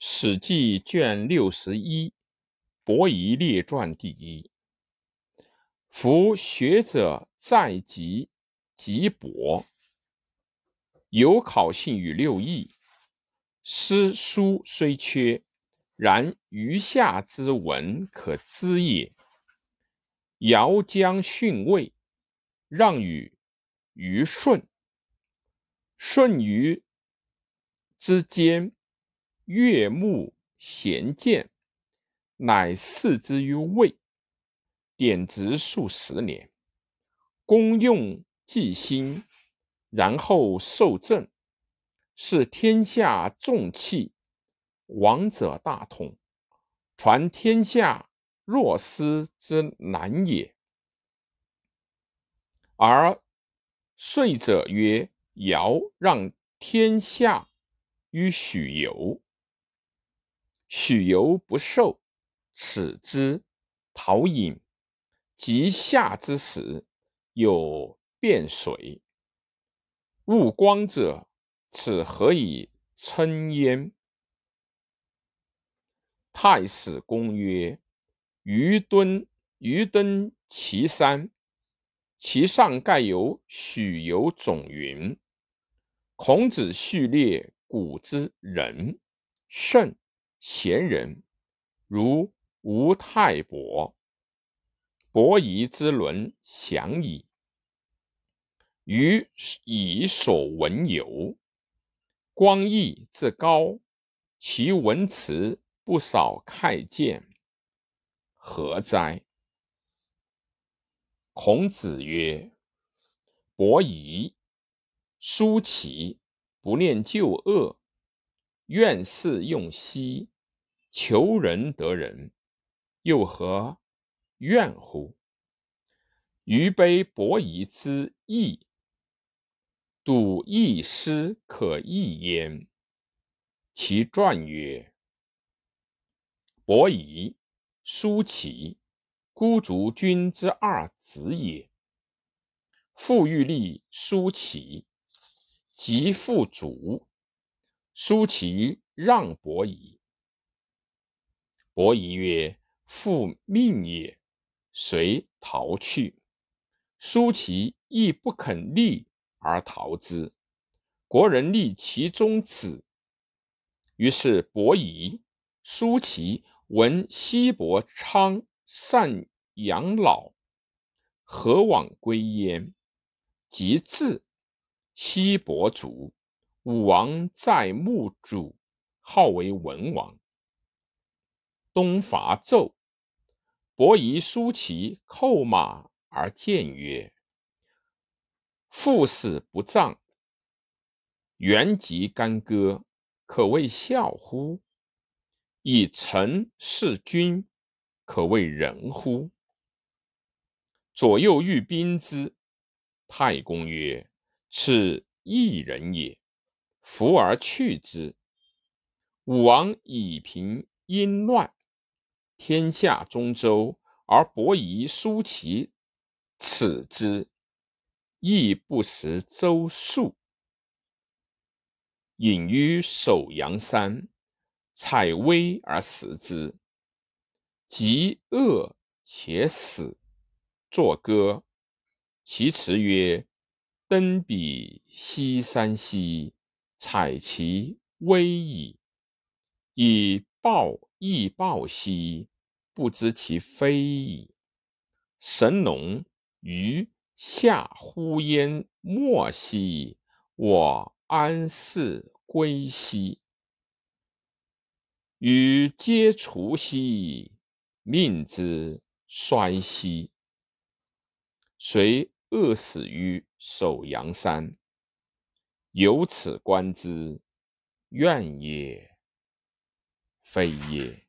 史记卷六十一《伯夷列传》第一。夫学者在籍即博，有考信于六艺。诗书虽缺，然余下之文可知也。尧将逊位，让与虞舜。舜于之间，悦目贤见，乃视之于魏，典职数十年，功用既兴，然后受政，是天下重器，王者大统，传天下若失之难也。而遂者曰。尧让天下于许由，许由不受，耻之，陶隐。及夏之时，有变水。勿光者，此何以称焉？太史公曰：余敦，余登其山，其上盖有许由种云。孔子序列古之人，圣贤人，如吴太伯、伯夷之伦详矣。余以所闻有，光义之高，其文辞不少慨见，何哉？孔子曰：“伯夷。”叔齐不念旧恶，愿事用兮，求仁得仁，又何怨乎？余悲伯夷之义，笃义师可义焉。其传曰：伯夷、叔齐，孤竹君之二子也。父欲立叔齐。即父主，叔齐让伯夷。伯夷曰：“父命也。”遂逃去。叔齐亦不肯立而逃之。国人立其中子。于是伯夷、叔齐闻西伯昌善养老，何往归焉？即至。西伯卒，武王在墓主，号为文王。东伐纣，伯夷叔齐叩马而谏曰：“父死不葬，原籍干戈，可谓孝乎？以臣事君，可谓仁乎？”左右欲兵之，太公曰。此一人也，弗而去之。武王以平殷乱，天下中州，而伯夷叔齐耻之，亦不食周粟。隐于首阳山，采薇而食之，极饿且死，作歌。其辞曰。登彼西山兮，采其微矣。以报亦报兮，不知其非矣。神农于下乎焉莫兮，我安是归兮？予皆除兮，命之衰兮。遂饿死于首阳山，由此观之，怨也，非也。